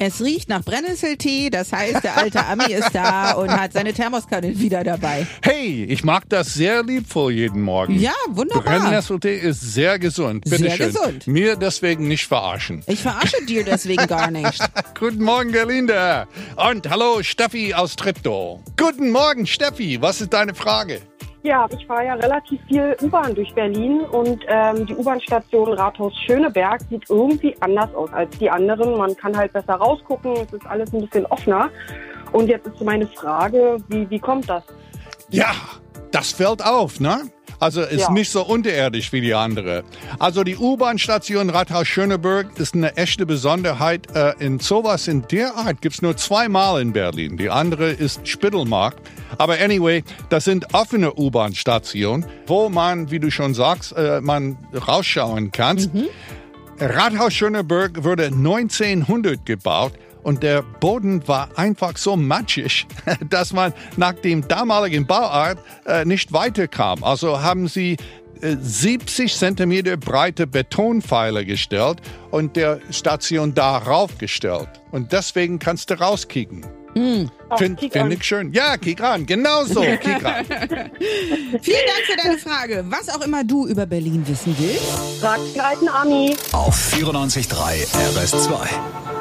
Es riecht nach Brennnesseltee, das heißt, der alte Ami ist da und hat seine Thermoskanne wieder dabei. Hey, ich mag das sehr lieb vor jeden Morgen. Ja, wunderbar. Brennnesseltee ist sehr gesund. Bitte Sehr schön. gesund. Mir deswegen nicht verarschen. Ich verarsche dir deswegen gar nicht. Guten Morgen, Gerlinde. Und hallo, Steffi aus Treptow. Guten Morgen, Steffi. Was ist deine Frage? Ja, ich fahre ja relativ viel U-Bahn durch Berlin und ähm, die U-Bahn-Station Rathaus Schöneberg sieht irgendwie anders aus als die anderen. Man kann halt besser rausgucken, es ist alles ein bisschen offener. Und jetzt ist meine Frage, wie, wie kommt das? Ja, das fällt auf, ne? Also ist Ja. nicht so unterirdisch wie die andere. Also die U-Bahn-Station Rathaus Schöneberg ist eine echte Besonderheit. Äh, in sowas in der Art gibt's nur zweimal in Berlin. Die andere ist Spittelmarkt. Aber anyway, das sind offene U-Bahn-Stationen, wo man, wie du schon sagst, äh, man rausschauen kann. Rathaus Schöneberg wurde 1900 gebaut und der Boden war einfach so matschig, dass man nach dem damaligen Bauart äh, nicht weiterkam. Also haben sie äh, 70 Zentimeter breite Betonpfeiler gestellt und der Station darauf gestellt. Und deswegen kannst du rauskicken. Ach, Finde kick find ich schön. Ja, kick ran. Genau so. Kick ran. Vielen Dank für deine Frage. Was auch immer du über Berlin wissen willst. Fragt den alten Ami. Auf 94.3 RS2.